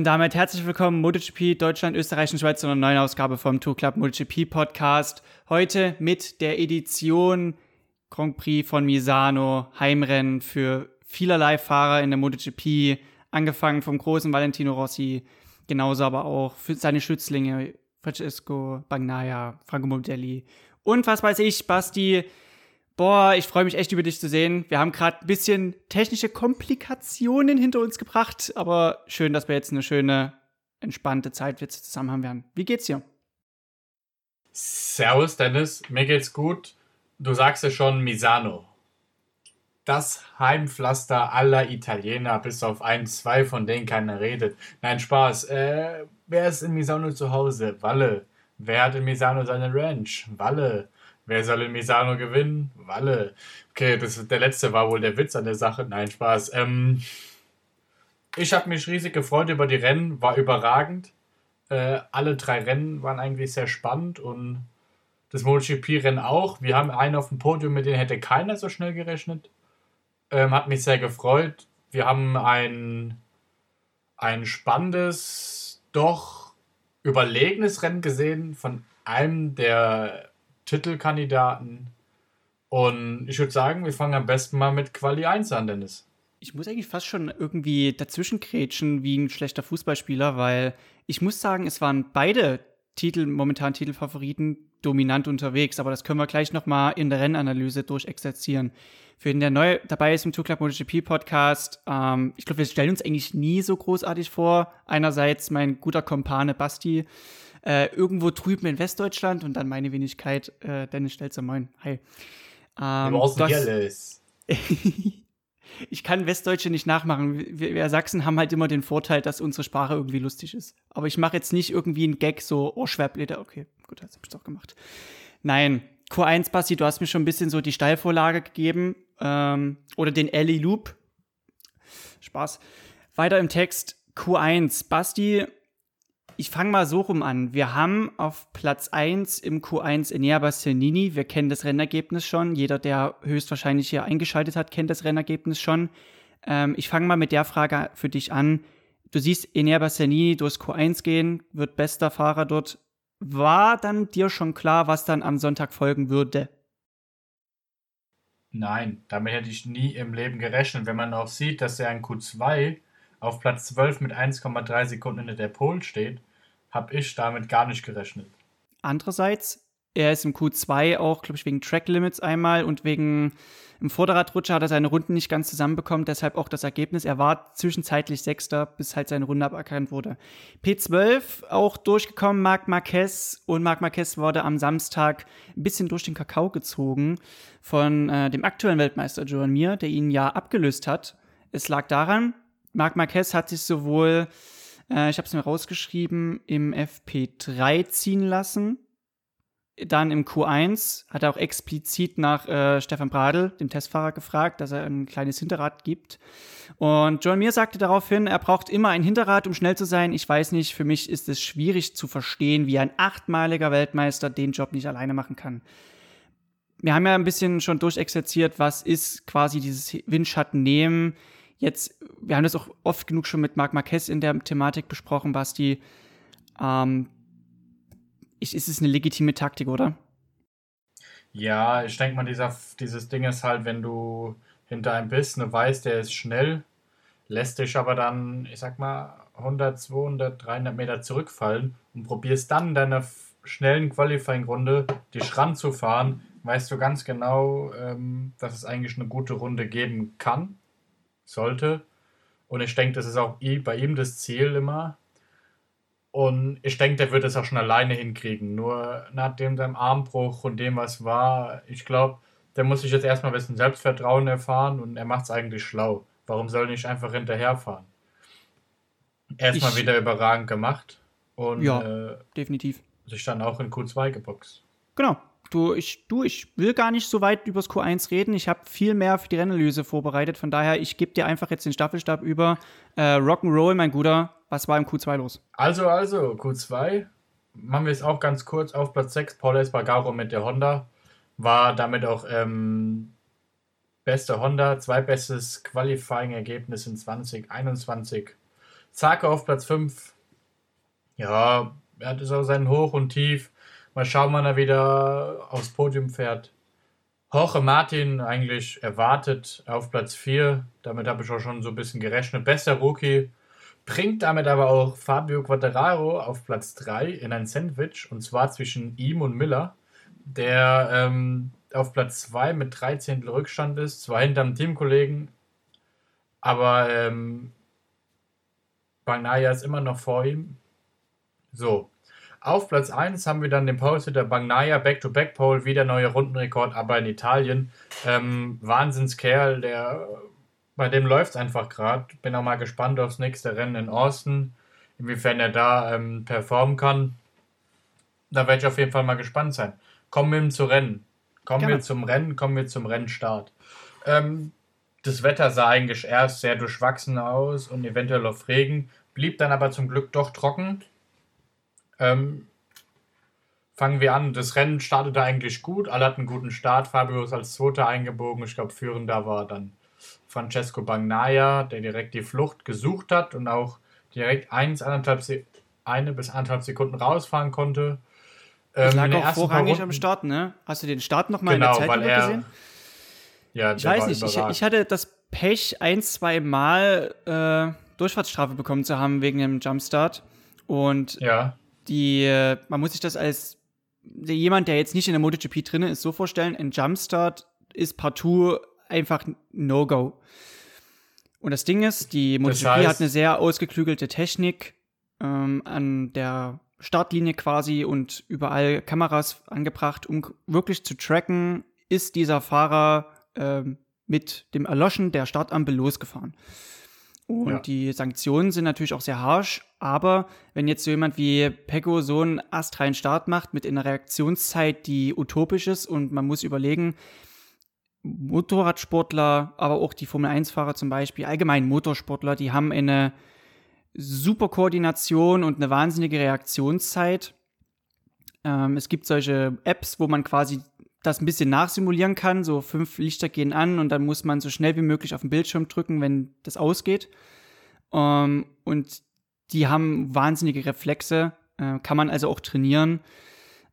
Und damit herzlich willkommen MotoGP Deutschland, Österreich und Schweiz zu einer neuen Ausgabe vom Tour Club MotoGP Podcast. Heute mit der Edition Grand Prix von Misano, Heimrennen für vielerlei Fahrer in der MotoGP, angefangen vom großen Valentino Rossi, genauso aber auch für seine Schützlinge Francesco Bagnaia, Franco Modelli und was weiß ich, Basti. Boah, ich freue mich echt über dich zu sehen. Wir haben gerade ein bisschen technische Komplikationen hinter uns gebracht, aber schön, dass wir jetzt eine schöne, entspannte Zeit jetzt zusammen haben werden. Wie geht's dir? Servus, Dennis. Mir geht's gut. Du sagst ja schon Misano. Das Heimpflaster aller Italiener, bis auf ein, zwei, von denen keiner redet. Nein, Spaß. Äh, wer ist in Misano zu Hause? Walle. Wer hat in Misano seine Ranch? Walle. Wer soll in Misano gewinnen? Walle. Okay, das, der letzte war wohl der Witz an der Sache. Nein, Spaß. Ähm, ich habe mich riesig gefreut über die Rennen, war überragend. Äh, alle drei Rennen waren eigentlich sehr spannend und das MotoGP-Rennen auch. Wir haben einen auf dem Podium, mit dem hätte keiner so schnell gerechnet. Ähm, hat mich sehr gefreut. Wir haben ein, ein spannendes, doch überlegenes Rennen gesehen von einem der Titelkandidaten. Und ich würde sagen, wir fangen am besten mal mit Quali 1 an, Dennis. Ich muss eigentlich fast schon irgendwie dazwischen krätschen wie ein schlechter Fußballspieler, weil ich muss sagen, es waren beide Titel, momentan Titelfavoriten, dominant unterwegs. Aber das können wir gleich nochmal in der Rennanalyse durchexerzieren. Für den, der neu dabei ist im Tour Club MotoGP Podcast, ähm, ich glaube, wir stellen uns eigentlich nie so großartig vor. Einerseits mein guter Kompane Basti, äh, irgendwo drüben in Westdeutschland und dann meine Wenigkeit, äh, Dennis Stelzer, moin, hi. Ähm, du das, ich kann Westdeutsche nicht nachmachen. Wir, wir, Sachsen haben halt immer den Vorteil, dass unsere Sprache irgendwie lustig ist. Aber ich mache jetzt nicht irgendwie einen Gag so, oh, Schwerbleder. Okay, gut, das hab ich doch gemacht. Nein, Q1, Basti, du hast mir schon ein bisschen so die Steilvorlage gegeben. Ähm, oder den Ellie Loop. Spaß. Weiter im Text. Q1, Basti, ich fange mal so rum an. Wir haben auf Platz 1 im Q1 Enea Bastianini. Wir kennen das Rennergebnis schon. Jeder, der höchstwahrscheinlich hier eingeschaltet hat, kennt das Rennergebnis schon. Ähm, ich fange mal mit der Frage für dich an. Du siehst Enea Bastianini durchs Q1 gehen, wird bester Fahrer dort. War dann dir schon klar, was dann am Sonntag folgen würde? Nein, damit hätte ich nie im Leben gerechnet. Wenn man auch sieht, dass er in Q2 auf Platz 12 mit 1,3 Sekunden hinter der Pole steht, habe ich damit gar nicht gerechnet. Andererseits, er ist im Q2 auch, glaube ich, wegen Track Limits einmal und wegen im Vorderradrutscher hat er seine Runden nicht ganz zusammenbekommen, deshalb auch das Ergebnis. Er war zwischenzeitlich Sechster, bis halt seine Runde aberkannt wurde. P12 auch durchgekommen, Marc Marquez und Marc Marquez wurde am Samstag ein bisschen durch den Kakao gezogen von äh, dem aktuellen Weltmeister Joan Mir, der ihn ja abgelöst hat. Es lag daran, Marc Marquez hat sich sowohl äh, ich habe es mir rausgeschrieben, im FP3 ziehen lassen. Dann im Q1 hat er auch explizit nach äh, Stefan Bradl, dem Testfahrer, gefragt, dass er ein kleines Hinterrad gibt. Und John Mir sagte daraufhin, er braucht immer ein Hinterrad, um schnell zu sein. Ich weiß nicht, für mich ist es schwierig zu verstehen, wie ein achtmaliger Weltmeister den Job nicht alleine machen kann. Wir haben ja ein bisschen schon durchexerziert, was ist quasi dieses Windschatten nehmen jetzt, wir haben das auch oft genug schon mit Marc Marquez in der Thematik besprochen, Basti. Ähm, ist, ist es eine legitime Taktik, oder? Ja, ich denke mal, dieser, dieses Ding ist halt, wenn du hinter einem bist und weißt, der ist schnell, lässt dich aber dann, ich sag mal, 100, 200, 300 Meter zurückfallen und probierst dann deine schnellen Qualifying-Runde dich ranzufahren, weißt du ganz genau, ähm, dass es eigentlich eine gute Runde geben kann sollte. Und ich denke, das ist auch bei ihm das Ziel immer. Und ich denke, der wird es auch schon alleine hinkriegen. Nur nach dem seinem Armbruch und dem, was war, ich glaube, der muss sich jetzt erstmal ein bisschen Selbstvertrauen erfahren und er macht es eigentlich schlau. Warum soll er nicht einfach hinterherfahren? Erstmal wieder überragend gemacht und ja, äh, definitiv. sich dann auch in Q2 geboxt. Genau, Du ich, du, ich will gar nicht so weit übers Q1 reden. Ich habe viel mehr für die Rennanalyse vorbereitet. Von daher, ich gebe dir einfach jetzt den Staffelstab über. Äh, Rock'n'Roll, mein Guter. Was war im Q2 los? Also, also, Q2. Machen wir es auch ganz kurz. Auf Platz 6, Paul Espargaro mit der Honda. War damit auch ähm, beste Honda. Zweitbestes Qualifying-Ergebnis in 2021. Zarko auf Platz 5. Ja, er hat es auch seinen Hoch und Tief. Mal schauen, wann er wieder aufs Podium fährt. Jorge Martin eigentlich erwartet auf Platz 4. Damit habe ich auch schon so ein bisschen gerechnet. Bester Rookie. Bringt damit aber auch Fabio Quattararo auf Platz 3 in ein Sandwich. Und zwar zwischen ihm und Miller, der ähm, auf Platz 2 mit 13 Rückstand ist. Zwar hinterm Teamkollegen, aber ähm, Banaya ist immer noch vor ihm. So, auf Platz 1 haben wir dann den Post der Bagnaia Back-to-Back-Pole, wieder neuer Rundenrekord, aber in Italien. Ähm, Wahnsinnskerl, der, bei dem läuft es einfach gerade. Bin auch mal gespannt aufs nächste Rennen in Austin, inwiefern er da ähm, performen kann. Da werde ich auf jeden Fall mal gespannt sein. Kommen wir zu Rennen. Kommen Gerne. wir zum Rennen, kommen wir zum Rennstart. Ähm, das Wetter sah eigentlich erst sehr durchwachsen aus und eventuell auf Regen, blieb dann aber zum Glück doch trocken. Ähm, fangen wir an. Das Rennen startete eigentlich gut. Alle hatten einen guten Start. Fabio ist als Zweiter eingebogen. Ich glaube, führender war dann Francesco Bagnaia, der direkt die Flucht gesucht hat und auch direkt eins, anderthalb, eine bis anderthalb Sekunden rausfahren konnte. Ähm, lag auch vorrangig am Start, ne? Hast du den Start nochmal genau, in der Zeit er, gesehen? Ja, ich weiß nicht, ich, ich, hatte das Pech, ein, zwei Mal äh, Durchfahrtsstrafe bekommen zu haben wegen dem Jumpstart. Und ja die, man muss sich das als jemand, der jetzt nicht in der MotoGP drin ist, so vorstellen, ein Jumpstart ist partout einfach No-Go. Und das Ding ist, die MotoGP das heißt, hat eine sehr ausgeklügelte Technik ähm, an der Startlinie quasi und überall Kameras angebracht, um wirklich zu tracken, ist dieser Fahrer ähm, mit dem Erloschen der Startampel losgefahren. Und ja. die Sanktionen sind natürlich auch sehr harsch, aber wenn jetzt so jemand wie Pecco so einen astreinen Start macht mit einer Reaktionszeit, die utopisch ist und man muss überlegen, Motorradsportler, aber auch die Formel-1-Fahrer zum Beispiel, allgemein Motorsportler, die haben eine super Koordination und eine wahnsinnige Reaktionszeit. Ähm, es gibt solche Apps, wo man quasi das ein bisschen nachsimulieren kann. So fünf Lichter gehen an und dann muss man so schnell wie möglich auf den Bildschirm drücken, wenn das ausgeht. Ähm, und die haben wahnsinnige Reflexe, äh, kann man also auch trainieren.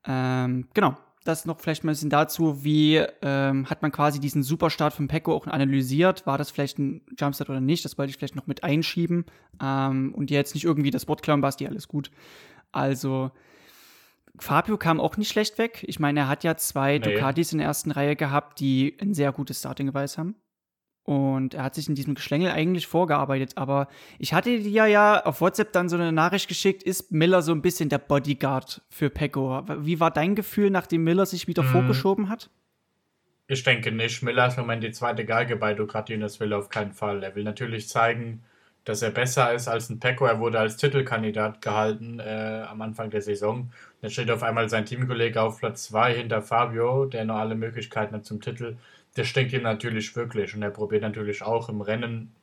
Ähm, genau, das noch vielleicht mal ein bisschen dazu, wie ähm, hat man quasi diesen Superstart von Pecco auch analysiert? War das vielleicht ein Jumpstart oder nicht? Das wollte ich vielleicht noch mit einschieben. Ähm, und jetzt nicht irgendwie das Wort klauen, Basti, alles gut. Also, Fabio kam auch nicht schlecht weg. Ich meine, er hat ja zwei nee. Ducatis in der ersten Reihe gehabt, die ein sehr gutes Starting-Geweiß haben. Und er hat sich in diesem Geschlängel eigentlich vorgearbeitet. Aber ich hatte dir ja auf WhatsApp dann so eine Nachricht geschickt, ist Miller so ein bisschen der Bodyguard für Pecco? Wie war dein Gefühl, nachdem Miller sich wieder hm. vorgeschoben hat? Ich denke nicht. Miller ist im Moment die zweite Geige bei Ducati und das will er auf keinen Fall. Er will natürlich zeigen, dass er besser ist als ein Pecco. Er wurde als Titelkandidat gehalten äh, am Anfang der Saison. Dann steht auf einmal sein Teamkollege auf Platz 2 hinter Fabio, der noch alle Möglichkeiten hat zum Titel. Das stinkt ihm natürlich wirklich und er probiert natürlich auch im Rennen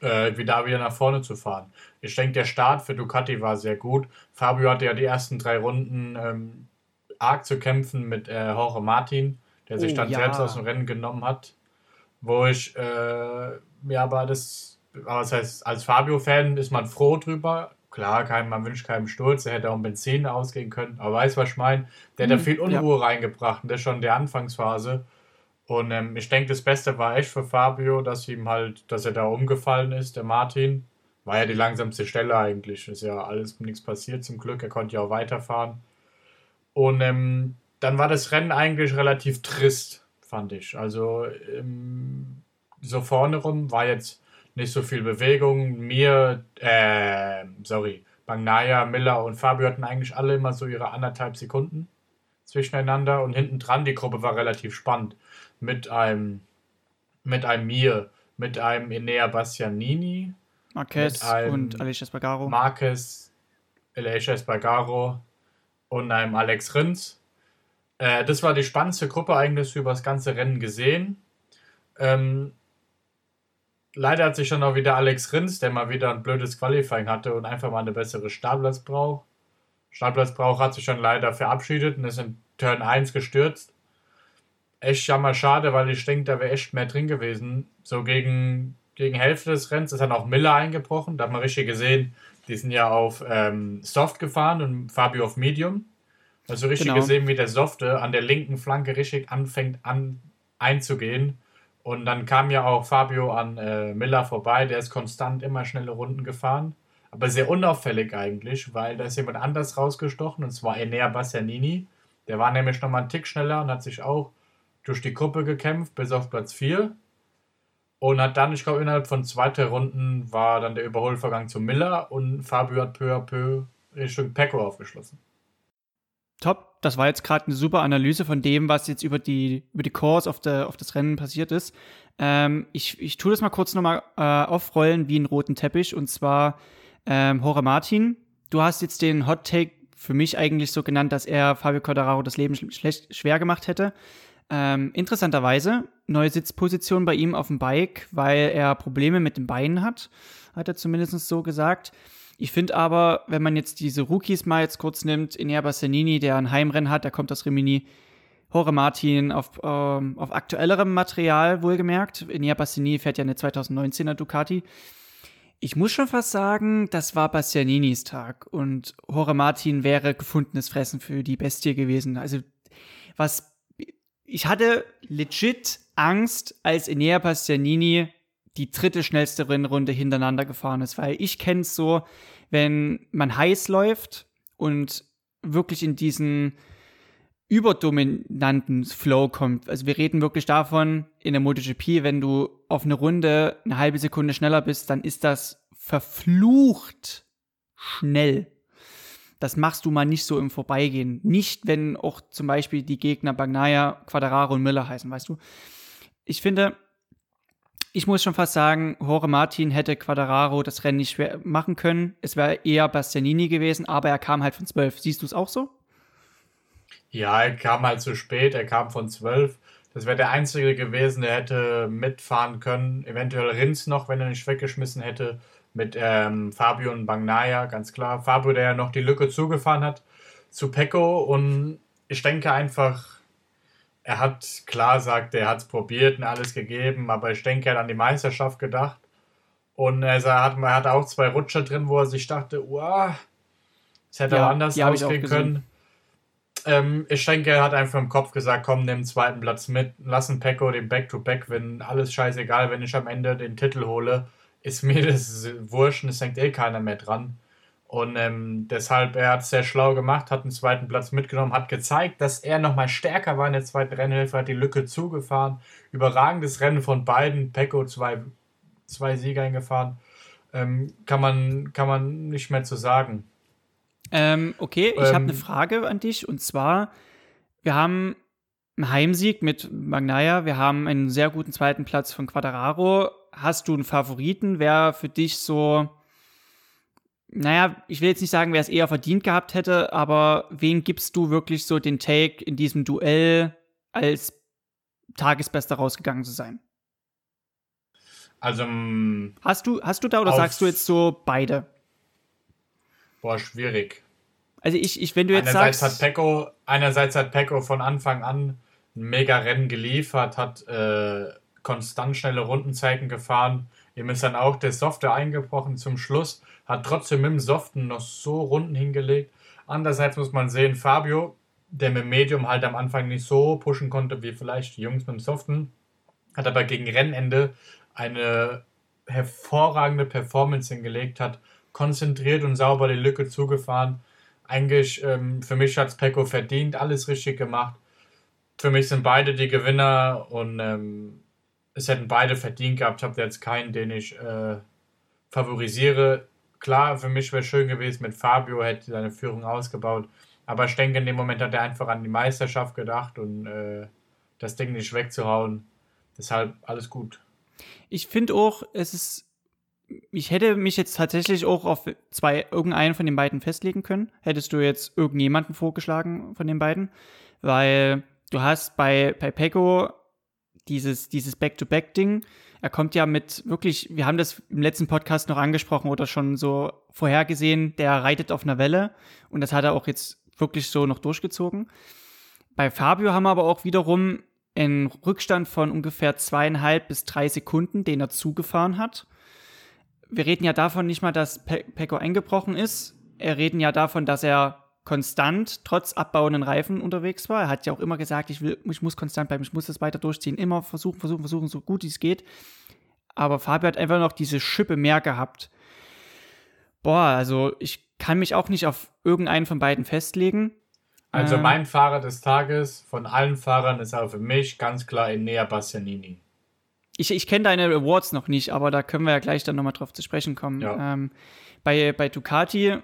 äh, wieder, wieder nach vorne zu fahren. Ich denke, der Start für Ducati war sehr gut. Fabio hatte ja die ersten drei Runden ähm, arg zu kämpfen mit äh, Jorge Martin, der sich oh, dann ja. selbst aus dem Rennen genommen hat. Wo ich äh, mir aber das aber das heißt, als Fabio-Fan ist man froh drüber. Klar, kein, man wünscht keinem Sturz, er hätte auch ein Benzin ausgehen können, aber weiß, was ich meine. Der hat da mhm, viel Unruhe ja. reingebracht und das ist schon der Anfangsphase. Und ähm, ich denke, das Beste war echt für Fabio, dass ihm halt, dass er da umgefallen ist, der Martin. War ja die langsamste Stelle eigentlich. Ist ja alles nichts passiert zum Glück. Er konnte ja auch weiterfahren. Und ähm, dann war das Rennen eigentlich relativ trist, fand ich. Also ähm, so vorne rum war jetzt nicht so viel Bewegung. Mir, äh, sorry, Bagnaya, Miller und Fabio hatten eigentlich alle immer so ihre anderthalb Sekunden zwischeneinander und hinten dran die Gruppe war relativ spannend. Mit einem, mit einem Mir, mit einem Enea Bastianini, Marquez und Alicia Espargaro. Marquez, Alicia Espargaro und einem Alex Rins. Äh, das war die spannendste Gruppe eigentlich über das ganze Rennen gesehen. Ähm, leider hat sich dann auch wieder Alex Rins, der mal wieder ein blödes Qualifying hatte und einfach mal eine bessere Startplatz braucht. Startplatz braucht, hat sich dann leider verabschiedet und ist in Turn 1 gestürzt. Echt jammer schade, weil ich denke, da wäre echt mehr drin gewesen. So gegen gegen Hälfte des Rennens ist dann auch Miller eingebrochen. Da hat man richtig gesehen, die sind ja auf ähm, Soft gefahren und Fabio auf Medium. Also richtig genau. gesehen, wie der Softe an der linken Flanke richtig anfängt an einzugehen. Und dann kam ja auch Fabio an äh, Miller vorbei, der ist konstant immer schnelle Runden gefahren. Aber sehr unauffällig eigentlich, weil da ist jemand anders rausgestochen, und zwar Enea Bastianini. Der war nämlich nochmal einen Tick schneller und hat sich auch durch die Gruppe gekämpft, bis auf Platz 4. Und hat dann, ich glaube, innerhalb von zwei, drei Runden war dann der Überholvorgang zu Miller und Fabio hat peu à peu Richtung Pecco aufgeschlossen. Top, das war jetzt gerade eine super Analyse von dem, was jetzt über die, über die Course auf, der, auf das Rennen passiert ist. Ähm, ich, ich tue das mal kurz nochmal äh, aufrollen wie einen roten Teppich und zwar ähm, Jorge Martin. Du hast jetzt den Hot Take für mich eigentlich so genannt, dass er Fabio Quadraro das Leben schlecht, schwer gemacht hätte. Ähm, interessanterweise, neue Sitzposition bei ihm auf dem Bike, weil er Probleme mit den Beinen hat, hat er zumindest so gesagt. Ich finde aber, wenn man jetzt diese Rookies mal jetzt kurz nimmt, Inea Bassanini, der ein Heimrennen hat, der kommt aus Rimini, Hore Martin auf, ähm, auf aktuellerem Material wohlgemerkt. Inea Bassanini fährt ja eine 2019er Ducati. Ich muss schon fast sagen, das war Bastianinis Tag und Hore Martin wäre gefundenes Fressen für die Bestie gewesen. Also, was ich hatte legit Angst, als Enea Bastianini die dritte schnellste Rennrunde hintereinander gefahren ist, weil ich kenne es so, wenn man heiß läuft und wirklich in diesen überdominanten Flow kommt. Also wir reden wirklich davon, in der MotoGP, wenn du auf eine Runde eine halbe Sekunde schneller bist, dann ist das verflucht schnell das machst du mal nicht so im Vorbeigehen. Nicht, wenn auch zum Beispiel die Gegner Bagnaya, Quadraro und Miller heißen, weißt du. Ich finde, ich muss schon fast sagen, Jorge Martin hätte Quadraro das Rennen nicht schwer machen können. Es wäre eher Bastianini gewesen, aber er kam halt von 12. Siehst du es auch so? Ja, er kam halt zu spät, er kam von 12. Das wäre der Einzige gewesen, der hätte mitfahren können. Eventuell Rins noch, wenn er nicht weggeschmissen hätte mit ähm, Fabio und Bagnaya, ganz klar. Fabio, der ja noch die Lücke zugefahren hat zu Pecco und ich denke einfach, er hat, klar sagt, er hat es probiert und alles gegeben, aber ich denke, er hat an die Meisterschaft gedacht. Und er hat, er hat auch zwei Rutscher drin, wo er sich dachte, wow, es hätte ja, auch anders ausgehen können. Ähm, ich denke, er hat einfach im Kopf gesagt, komm, nimm den zweiten Platz mit, lassen Pecco den Back-to-Back -Back gewinnen, alles scheißegal, wenn ich am Ende den Titel hole ist mir das wurscht und es denkt eh keiner mehr dran. Und ähm, deshalb, er hat es sehr schlau gemacht, hat den zweiten Platz mitgenommen, hat gezeigt, dass er nochmal stärker war in der zweiten Rennhilfe, hat die Lücke zugefahren. Überragendes Rennen von beiden. Pecco zwei, zwei Sieger eingefahren. Ähm, kann, man, kann man nicht mehr zu sagen. Ähm, okay, ich ähm, habe eine Frage an dich und zwar: Wir haben einen Heimsieg mit Magnaya, wir haben einen sehr guten zweiten Platz von Quadraro hast du einen Favoriten? Wer für dich so, naja, ich will jetzt nicht sagen, wer es eher verdient gehabt hätte, aber wen gibst du wirklich so den Take in diesem Duell als Tagesbester rausgegangen zu sein? Also mm, hast du hast du da oder sagst du jetzt so beide? Boah, schwierig. Also ich, ich wenn du jetzt einerseits sagst, hat Pecco, einerseits hat Pecco von Anfang an ein mega Rennen geliefert, hat äh, konstant schnelle Rundenzeiten gefahren. Ihm ist dann auch der Softe eingebrochen zum Schluss, hat trotzdem mit dem Soften noch so Runden hingelegt. Andererseits muss man sehen, Fabio, der mit Medium halt am Anfang nicht so pushen konnte wie vielleicht die Jungs mit dem Soften, hat aber gegen Rennende eine hervorragende Performance hingelegt, hat konzentriert und sauber die Lücke zugefahren. Eigentlich ähm, für mich hat es Pecco verdient, alles richtig gemacht. Für mich sind beide die Gewinner und ähm, es hätten beide verdient gehabt. Ich habe jetzt keinen, den ich äh, favorisiere. Klar, für mich wäre es schön gewesen mit Fabio, hätte seine Führung ausgebaut. Aber ich denke, in dem Moment hat er einfach an die Meisterschaft gedacht und äh, das Ding nicht wegzuhauen. Deshalb alles gut. Ich finde auch, es ist. Ich hätte mich jetzt tatsächlich auch auf zwei, irgendeinen von den beiden festlegen können. Hättest du jetzt irgendjemanden vorgeschlagen von den beiden? Weil du hast bei, bei Pecco dieses, dieses Back-to-Back-Ding. Er kommt ja mit wirklich, wir haben das im letzten Podcast noch angesprochen oder schon so vorhergesehen, der reitet auf einer Welle und das hat er auch jetzt wirklich so noch durchgezogen. Bei Fabio haben wir aber auch wiederum einen Rückstand von ungefähr zweieinhalb bis drei Sekunden, den er zugefahren hat. Wir reden ja davon nicht mal, dass Pe Pecco eingebrochen ist. Wir reden ja davon, dass er konstant trotz abbauenden Reifen unterwegs war. Er hat ja auch immer gesagt, ich, will, ich muss konstant bleiben, ich muss das weiter durchziehen. Immer versuchen, versuchen, versuchen, so gut es geht. Aber Fabio hat einfach noch diese Schippe mehr gehabt. Boah, also ich kann mich auch nicht auf irgendeinen von beiden festlegen. Also ähm, mein Fahrer des Tages von allen Fahrern ist auch für mich ganz klar Enea Bastianini. Ich, ich kenne deine Awards noch nicht, aber da können wir ja gleich dann nochmal drauf zu sprechen kommen. Ja. Ähm, bei, bei Ducati,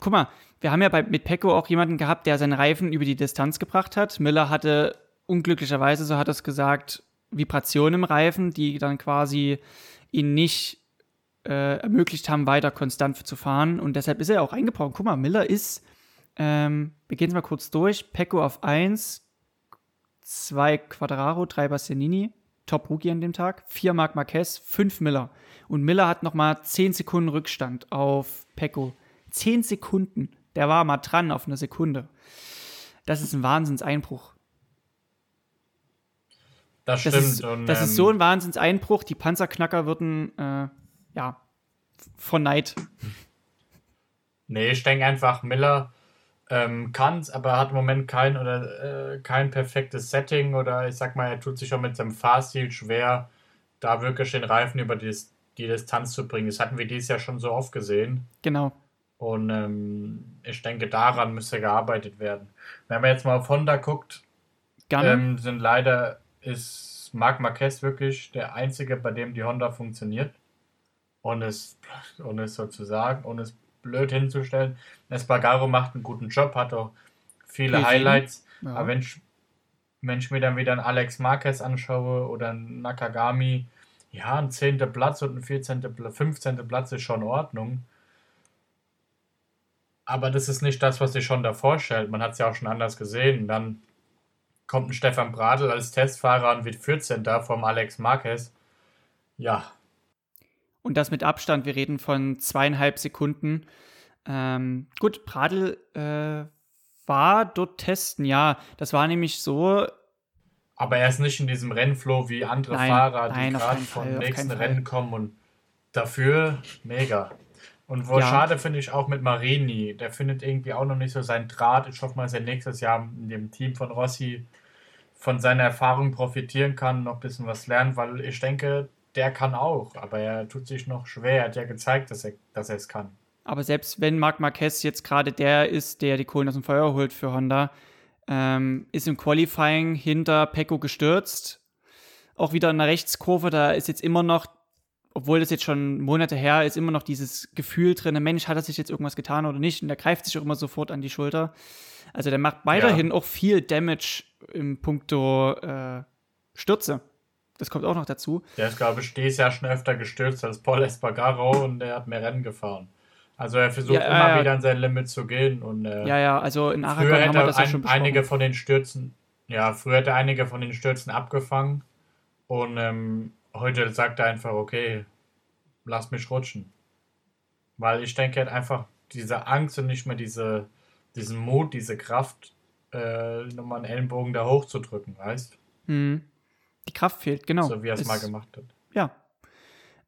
guck mal, wir haben ja bei, mit Pecco auch jemanden gehabt, der seinen Reifen über die Distanz gebracht hat. Miller hatte unglücklicherweise, so hat er es gesagt, Vibrationen im Reifen, die dann quasi ihn nicht äh, ermöglicht haben, weiter konstant zu fahren. Und deshalb ist er auch eingebrochen. Guck mal, Miller ist, ähm, wir gehen es mal kurz durch, Pecco auf 1, 2 Quadraro, 3 Bastianini, Top Rookie an dem Tag, 4 Marc Marquez, 5 Miller. Und Miller hat nochmal 10 Sekunden Rückstand auf Pecco. 10 Sekunden. Der war mal dran auf eine Sekunde. Das ist ein Wahnsinnseinbruch. Das stimmt. Das ist, und, das ist so ähm, ein Wahnsinnseinbruch. Die Panzerknacker würden, äh, ja, von Neid. Nee, ich denke einfach, Miller ähm, kann es, aber hat im Moment kein oder äh, kein perfektes Setting oder ich sag mal, er tut sich auch mit seinem Fahrstil schwer, da wirklich den Reifen über die, die Distanz zu bringen. Das hatten wir dieses Jahr schon so oft gesehen. Genau. Und ähm, ich denke, daran müsste gearbeitet werden. Wenn man jetzt mal auf Honda guckt, ähm, sind leider ist Marc Marquez wirklich der einzige, bei dem die Honda funktioniert. Und es, und es sozusagen, und es blöd hinzustellen. Espargaro macht einen guten Job, hat auch viele Riesen. Highlights. Ja. Aber wenn ich, wenn ich mir dann wieder einen Alex Marquez anschaue oder einen Nakagami, ja, ein 10. Platz und ein 14., 15. Platz ist schon in Ordnung. Aber das ist nicht das, was sich schon da vorstellt. Man hat es ja auch schon anders gesehen. Dann kommt ein Stefan Bradl als Testfahrer und wird 14. vom Alex Marquez. Ja. Und das mit Abstand. Wir reden von zweieinhalb Sekunden. Ähm, gut, Bradl äh, war dort testen, ja. Das war nämlich so. Aber er ist nicht in diesem Rennflow wie andere nein, Fahrer, die gerade vom nächsten Rennen kommen und dafür mega. Und wo ja. schade finde ich auch mit Marini, der findet irgendwie auch noch nicht so seinen Draht. Ich hoffe mal, dass er nächstes Jahr in dem Team von Rossi von seiner Erfahrung profitieren kann, noch ein bisschen was lernen, weil ich denke, der kann auch, aber er tut sich noch schwer. Er hat ja gezeigt, dass er, dass er es kann. Aber selbst wenn Marc Marquez jetzt gerade der ist, der die Kohlen aus dem Feuer holt für Honda, ähm, ist im Qualifying hinter Pecco gestürzt. Auch wieder in der Rechtskurve, da ist jetzt immer noch obwohl das jetzt schon Monate her ist, immer noch dieses Gefühl drin, Mensch, hat er sich jetzt irgendwas getan oder nicht? Und der greift sich auch immer sofort an die Schulter. Also der macht weiterhin ja. auch viel Damage im Punkto äh, Stürze. Das kommt auch noch dazu. Der ist, glaube ich, dieses Jahr schon öfter gestürzt als Paul Espargaro und der hat mehr Rennen gefahren. Also er versucht ja, immer äh, wieder an sein Limit zu gehen. Und, äh, ja, ja, also in Aragon haben wir das ein, ja schon besprochen. einige von den Stürzen, ja, früher hat er einige von den Stürzen abgefangen und ähm, heute sagt er einfach, okay, lass mich rutschen. Weil ich denke, er hat einfach diese Angst und nicht mehr diese, diesen Mut, diese Kraft, äh, nochmal einen Ellenbogen da hochzudrücken, weißt hm. Die Kraft fehlt, genau. So wie er es mal gemacht hat. Ja.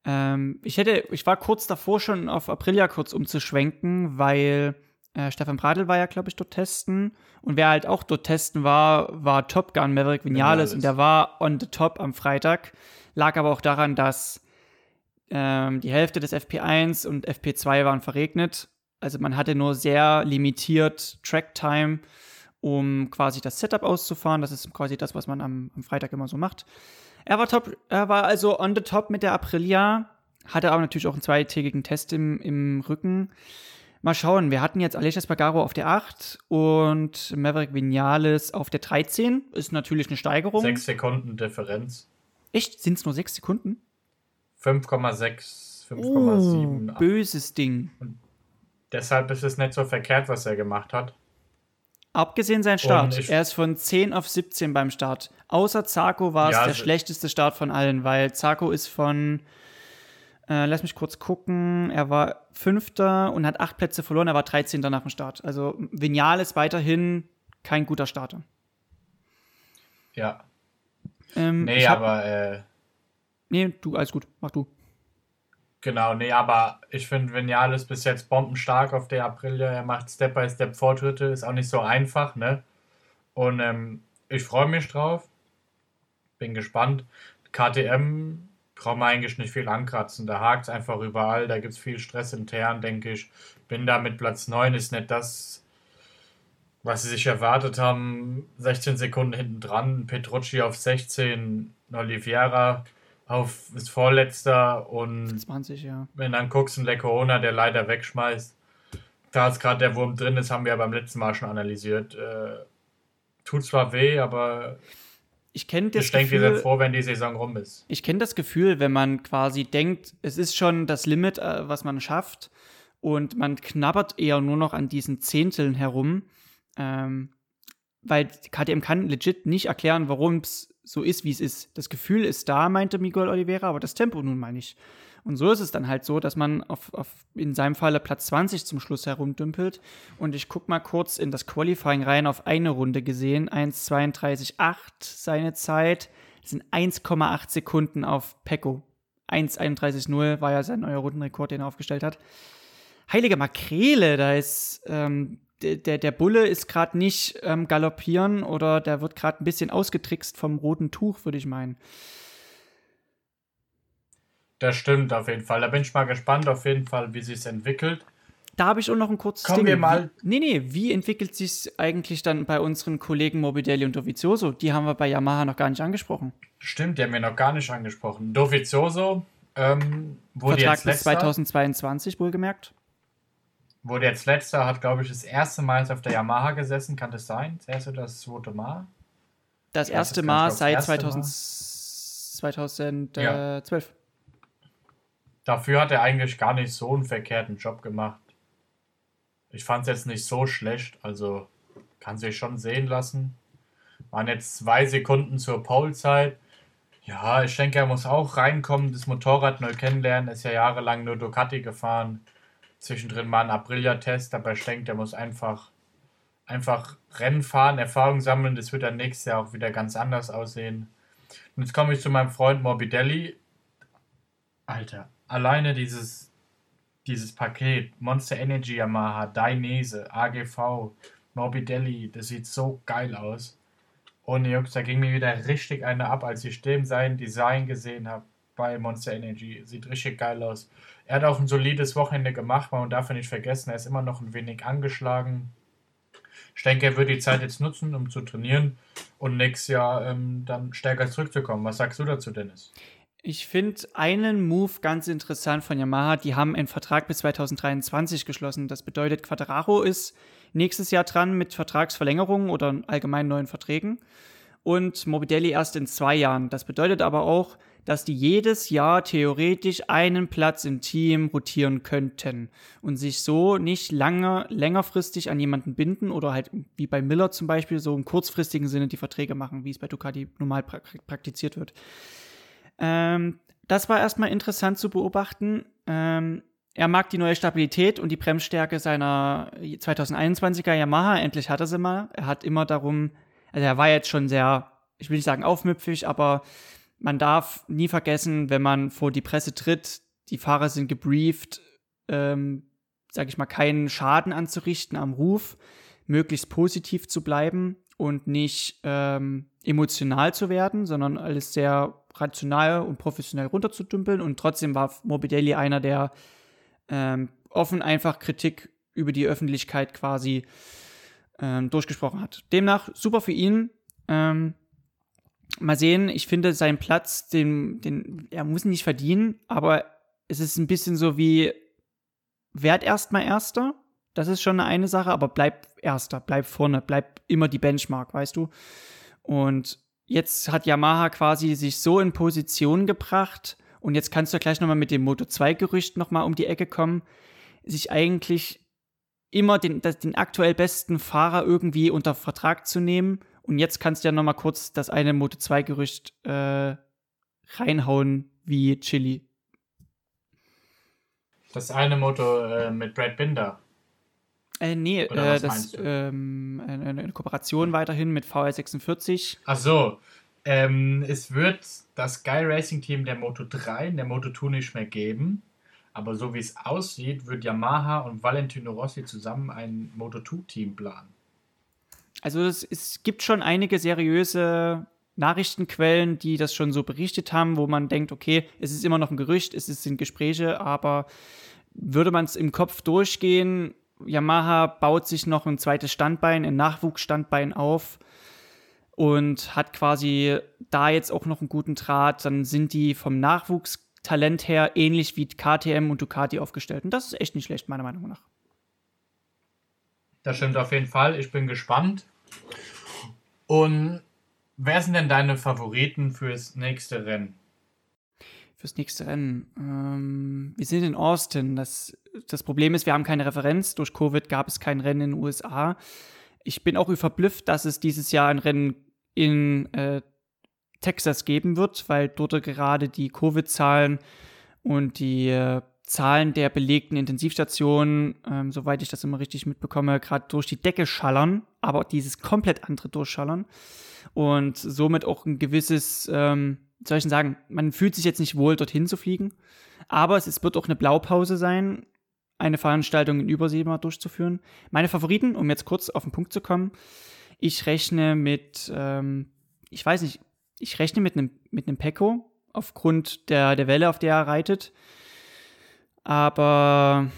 Ähm, ich hätte, ich war kurz davor schon auf Aprilia kurz umzuschwenken, weil äh, Stefan Bradl war ja, glaube ich, dort testen. Und wer halt auch dort testen war, war Top Gun Maverick Vinales. Vinales. Und der war on the top am Freitag. Lag aber auch daran, dass ähm, die Hälfte des FP1 und FP2 waren verregnet. Also man hatte nur sehr limitiert Tracktime, um quasi das Setup auszufahren. Das ist quasi das, was man am, am Freitag immer so macht. Er war top, er war also on the top mit der Aprilia, hatte aber natürlich auch einen zweitägigen Test im, im Rücken. Mal schauen, wir hatten jetzt Aleix Espargaro auf der 8 und Maverick Vinales auf der 13. Ist natürlich eine Steigerung. Sechs Sekunden Differenz. Echt? Sind es nur sechs Sekunden? 5,6, 5,7. Oh, böses Ding. Und deshalb ist es nicht so verkehrt, was er gemacht hat. Abgesehen sein Start. Er ist von 10 auf 17 beim Start. Außer Zarko war es ja, der schlechteste Start von allen, weil Zarko ist von, äh, lass mich kurz gucken, er war Fünfter und hat acht Plätze verloren, er war 13. nach dem Start. Also Vignal ist weiterhin kein guter Starter. Ja, Ähm, Nee, hab, aber äh, Nee, du, alles gut, mach du. Genau, nee, aber ich finde Vinales bis jetzt bombenstark auf der Aprilia. Er macht Step by Step Fortschritte, ist auch nicht so einfach, ne? Und ähm, ich freue mich drauf. Bin gespannt. KTM braucht man eigentlich nicht viel ankratzen. Da hakt es einfach überall. Da gibt es viel Stress intern, denke ich. Bin da mit Platz 9, ist nicht das, was sie sich erwartet haben. 16 Sekunden hinten dran. Petrucci auf 16, Oliveira auf ist Vorletzter und 20, ja. wenn dann guckst, ein Leccorona, der leider wegschmeißt. Da ist gerade der Wurm drin ist, haben wir ja beim letzten Mal schon analysiert. Äh, tut zwar weh, aber Ich kenne das ich Gefühl, froh, wenn die Saison rum ist. ich kenne das Gefühl, wenn man quasi denkt, es ist schon das Limit, äh, was man schafft und man knabbert eher nur noch an diesen Zehnteln herum, ähm, weil KTM kann legit nicht erklären, warum es so ist, wie es ist. Das Gefühl ist da, meinte Miguel Oliveira, aber das Tempo nun mal nicht. Und so ist es dann halt so, dass man auf, auf in seinem Falle Platz 20 zum Schluss herumdümpelt. Und ich guck mal kurz in das Qualifying rein auf eine Runde gesehen. 1,32,8 seine Zeit. Das sind 1,8 Sekunden auf Pecco. 1,31,0 war ja sein neuer Rundenrekord, den er aufgestellt hat. Heilige Makrele, da ist ähm, der, der, Bulle ist gerade nicht ähm, galoppieren oder der wird gerade ein bisschen ausgetrickst vom roten Tuch, würde ich meinen. Das stimmt auf jeden Fall. Da bin ich mal gespannt, auf jeden Fall, wie sich es entwickelt. Da habe ich auch noch ein kurzes Kommen Ding. wir mal- Wie, nee, nee, wie entwickelt sich eigentlich dann bei unseren Kollegen Morbidelli und Dovizioso? Die haben wir bei Yamaha noch gar nicht angesprochen. Stimmt, die haben wir noch gar nicht angesprochen. Dovizioso ähm, wurde, Vertrag jetzt bis letzter, 2022, wohlgemerkt. Wurde jetzt letzter, hat, glaube ich, das erste Mal jetzt auf der Yamaha gesessen. Kann das sein? Das erste oder das zweite Mal? Das Ja, erste das Mal seit glaub, 2000, das 2012. Dafür hat er eigentlich gar nicht so einen verkehrten Job gemacht. Ich fand es jetzt nicht so schlecht, also kann sich schon sehen lassen. Waren jetzt zwei Sekunden zur Polezeit. Ja, ich denke, er muss auch reinkommen, das Motorrad neu kennenlernen. Er ist ja jahrelang nur Ducati gefahren. Zwischendrin mal ein Aprilia-Test, aber ich denke, der muss einfach, einfach Rennen fahren, Erfahrung sammeln. Das wird dann nächstes Jahr auch wieder ganz anders aussehen. Und jetzt komme ich zu meinem Freund Morbidelli. Alter, alleine dieses, dieses Paket, Monster Energy Yamaha, Dainese, AGV, Morbidelli, das sieht so geil aus. Ohne Jungs, da ging mir wieder richtig eine ab, als ich dem sein Design gesehen habe bei Monster Energy. Sieht richtig geil aus. Er hat auch ein solides Wochenende gemacht, man darf nicht vergessen, er ist immer noch ein wenig angeschlagen. Ich denke, er wird die Zeit jetzt nutzen, um zu trainieren und nächstes Jahr ähm, dann stärker zurückzukommen. Was sagst du dazu, Dennis? Ich finde einen Move ganz interessant von Yamaha. Die haben einen Vertrag bis 2023 geschlossen. Das bedeutet, Quadraro ist nächstes Jahr dran mit Vertragsverlängerungen oder allgemein neuen Verträgen und Morbidelli erst in zwei Jahren. Das bedeutet aber auch, dass die jedes Jahr theoretisch einen Platz im Team rotieren könnten und sich so nicht lange, längerfristig an jemanden binden oder halt wie bei Miller zum Beispiel so im kurzfristigen Sinne die Verträge machen, wie es bei Ducati normal pra praktiziert wird. Ähm, das war erstmal interessant zu beobachten. Ähm, er mag die neue Stabilität und die Bremsstärke seiner 2021er Yamaha. Endlich hat er sie mal. Er hat immer darum, also er war jetzt schon sehr, ich will nicht sagen aufmüpfig, aber man darf nie vergessen, wenn man vor die Presse tritt, die Fahrer sind gebrieft, ähm, sag ich mal, keinen Schaden anzurichten am Ruf, möglichst positiv zu bleiben und nicht ähm, emotional zu werden, sondern alles sehr rational und professionell runterzudümpeln. Und trotzdem war Morbidelli einer, der ähm, offen einfach Kritik über die Öffentlichkeit quasi ähm, durchgesprochen hat. Demnach super für ihn. Ähm, mal sehen, ich finde seinen Platz, den, den, er muss ihn nicht verdienen, aber es ist ein bisschen so wie, werd erstmal Erster. Das ist schon eine Sache, aber bleib Erster, bleib vorne, bleib immer die Benchmark, weißt du? Und jetzt hat Yamaha quasi sich so in Position gebracht und jetzt kannst du gleich nochmal mit dem Moto 2 Gerücht nochmal um die Ecke kommen, sich eigentlich immer den, den aktuell besten Fahrer irgendwie unter Vertrag zu nehmen und jetzt kannst du ja nochmal kurz das eine Moto 2 Gerücht äh, reinhauen wie Chili. Das eine Moto äh, mit Brad Binder. Äh, nee, äh, das ähm, eine, eine Kooperation weiterhin mit VR46. Ach so. Ähm, es wird das Sky Racing Team der Moto 3 in der Moto 2 nicht mehr geben. Aber so wie es aussieht, wird Yamaha und Valentino Rossi zusammen ein Moto 2 Team planen. Also es, es gibt schon einige seriöse Nachrichtenquellen, die das schon so berichtet haben, wo man denkt, okay, es ist immer noch ein Gerücht, es sind Gespräche, aber würde man es im Kopf durchgehen, Yamaha baut sich noch ein zweites Standbein, ein Nachwuchsstandbein auf und hat quasi da jetzt auch noch einen guten Draht, dann sind die vom Nachwuchstalent her ähnlich wie KTM und Ducati aufgestellt. Und das ist echt nicht schlecht, meiner Meinung nach. Das stimmt auf jeden Fall. Ich bin gespannt. Und wer sind denn deine Favoriten fürs nächste Rennen? Fürs nächste Rennen. Ähm, wir sind in Austin. Das, das Problem ist, wir haben keine Referenz. Durch Covid gab es kein Rennen in den USA. Ich bin auch verblüfft, dass es dieses Jahr ein Rennen in äh, Texas geben wird, weil dort gerade die Covid-Zahlen und die äh, Zahlen der belegten Intensivstationen, ähm, soweit ich das immer richtig mitbekomme, gerade durch die Decke schallern, aber dieses komplett andere durchschallern und somit auch ein gewisses, ähm, soll ich sagen, man fühlt sich jetzt nicht wohl, dorthin zu fliegen, aber es, es wird auch eine Blaupause sein, eine Veranstaltung in Übersee mal durchzuführen. Meine Favoriten, um jetzt kurz auf den Punkt zu kommen, ich rechne mit, ähm, ich weiß nicht, ich rechne mit einem mit einem Pecco aufgrund der, der Welle, auf der er reitet. Aber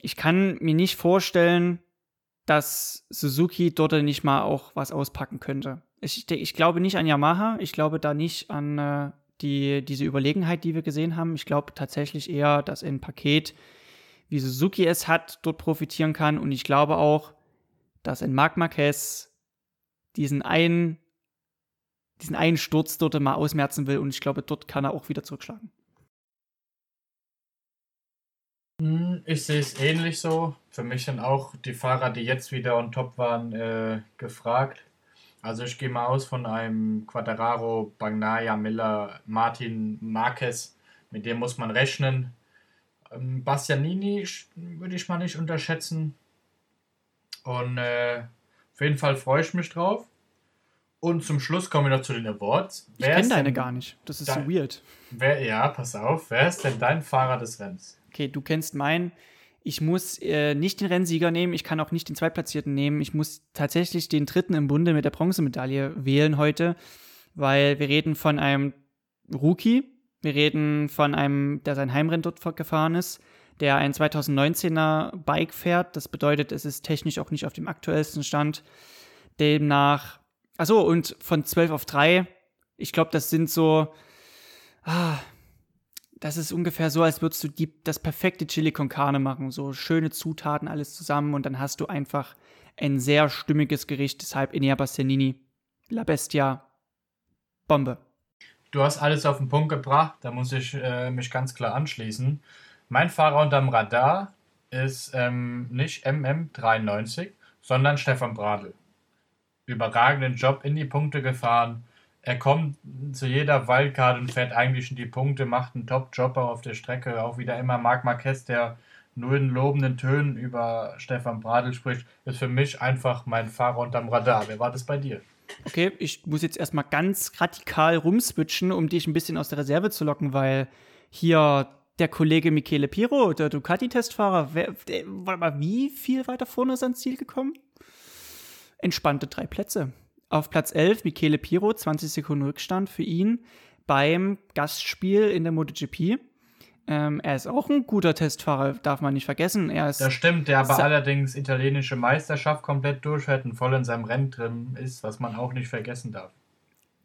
ich kann mir nicht vorstellen, dass Suzuki dort nicht mal auch was auspacken könnte. Ich, ich glaube nicht an Yamaha, ich glaube da nicht an äh, die, diese Überlegenheit, die wir gesehen haben. Ich glaube tatsächlich eher, dass ein Paket, wie Suzuki es hat, dort profitieren kann. Und ich glaube auch, dass ein Marc Marquez diesen einen, diesen einen Sturz dort mal ausmerzen will. Und ich glaube, dort kann er auch wieder zurückschlagen. Ich sehe es ähnlich so. Für mich sind auch die Fahrer, die jetzt wieder on top waren, äh, gefragt. Also ich gehe mal aus von einem Quadraro, Bagnaya, Miller, Martin Marquez. Mit dem muss man rechnen. Ähm, Bastianini würde ich mal nicht unterschätzen. Und äh, auf jeden Fall freue ich mich drauf. Und zum Schluss kommen wir noch zu den Awards. Ich kenne deine gar nicht. Das ist so weird. Wer, ja, pass auf. Wer ist denn dein Fahrer des Rennens? okay, du kennst meinen, ich muss äh, nicht den Rennsieger nehmen, ich kann auch nicht den Zweitplatzierten nehmen, ich muss tatsächlich den Dritten im Bunde mit der Bronzemedaille wählen heute, weil wir reden von einem Rookie, wir reden von einem, der sein Heimrennen dort gefahren ist, der ein 2019er Bike fährt, das bedeutet, es ist technisch auch nicht auf dem aktuellsten Stand. Demnach, achso, und von 12 auf 3, ich glaube, das sind so, ah, das ist ungefähr so, als würdest du die, das perfekte Chili con Carne machen. So schöne Zutaten, alles zusammen und dann hast du einfach ein sehr stimmiges Gericht. Deshalb Enea Bastianini, La Bestia, Bombe. Du hast alles auf den Punkt gebracht, da muss ich äh, mich ganz klar anschließen. Mein Fahrer unterm Radar ist ähm, nicht MM93, sondern Stefan Bradl. Überragenden Job in die Punkte gefahren er kommt zu jeder Wildcard und fährt eigentlich in die Punkte, macht einen Top-Job auf der Strecke. Auch wieder immer Marc Marquez, der nur in lobenden Tönen über Stefan Bradl spricht, ist für mich einfach mein Fahrer unterm Radar. Wer war das bei dir? Okay, ich muss jetzt erstmal ganz radikal rumswitchen, um dich ein bisschen aus der Reserve zu locken, weil hier der Kollege Michele Piro, der Ducati-Testfahrer, war mal wie viel weiter vorne ist ans Ziel gekommen? Entspannte drei Plätze. Auf Platz 11 Michele Piro, 20 Sekunden Rückstand für ihn beim Gastspiel in der MotoGP. Ähm, er ist auch ein guter Testfahrer, darf man nicht vergessen. Er ist das stimmt, der aber allerdings italienische Meisterschaft komplett durchfährt und voll in seinem Rennen drin ist, was man auch nicht vergessen darf.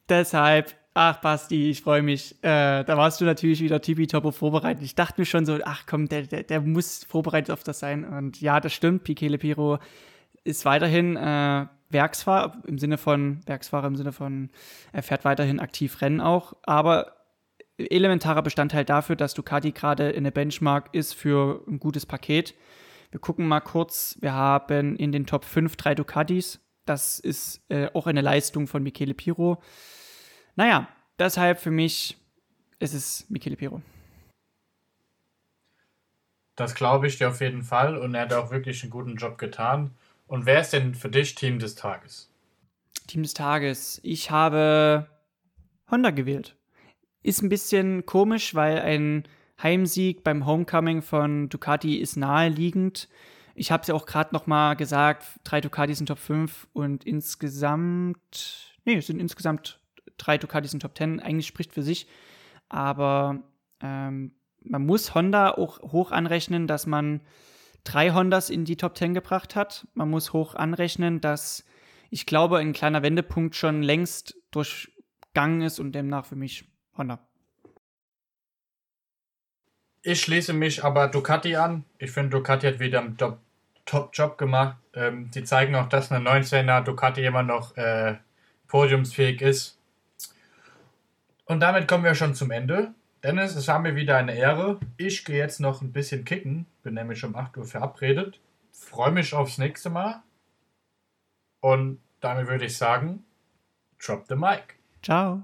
Deshalb, ach Basti, ich freue mich. Äh, da warst du natürlich wieder tippitoppo vorbereitet. Ich dachte mir schon so, ach komm, der, der, der muss vorbereitet auf das sein. Und ja, das stimmt, Michele Piro ist weiterhin äh, Werksfahrer im Sinne von Werksfahrer im Sinne von er fährt weiterhin aktiv Rennen auch, aber elementarer Bestandteil dafür, dass Ducati gerade in der Benchmark ist für ein gutes Paket. Wir gucken mal kurz, wir haben in den Top 5 drei Ducatis. Das ist äh, auch eine Leistung von Michele Piro. Naja, deshalb für mich ist es Michele Piro. Das glaube ich dir auf jeden Fall und er hat auch wirklich einen guten Job getan. Und wer ist denn für dich Team des Tages? Team des Tages. Ich habe Honda gewählt. Ist ein bisschen komisch, weil ein Heimsieg beim Homecoming von Ducati ist naheliegend. Ich habe es ja auch gerade noch mal gesagt, drei Ducatis in Top 5 und insgesamt, nee, es sind insgesamt drei Ducatis in Top 10. Eigentlich spricht für sich. Aber ähm, man muss Honda auch hoch anrechnen, dass man drei Hondas in die Top 10 gebracht hat. Man muss hoch anrechnen, dass ich glaube, ein kleiner Wendepunkt schon längst durchgangen ist und demnach für mich Honda. Ich schließe mich aber Ducati an. Ich finde, Ducati hat wieder einen Top-Job gemacht. Ähm, die zeigen auch, dass eine 19er Ducati immer noch äh, podiumsfähig ist. Und damit kommen wir schon zum Ende. Dennis, es war mir wieder eine Ehre. Ich gehe jetzt noch ein bisschen kicken. Bin nämlich um 8 Uhr verabredet. Freue mich aufs nächste Mal. Und damit würde ich sagen, drop the mic. Ciao.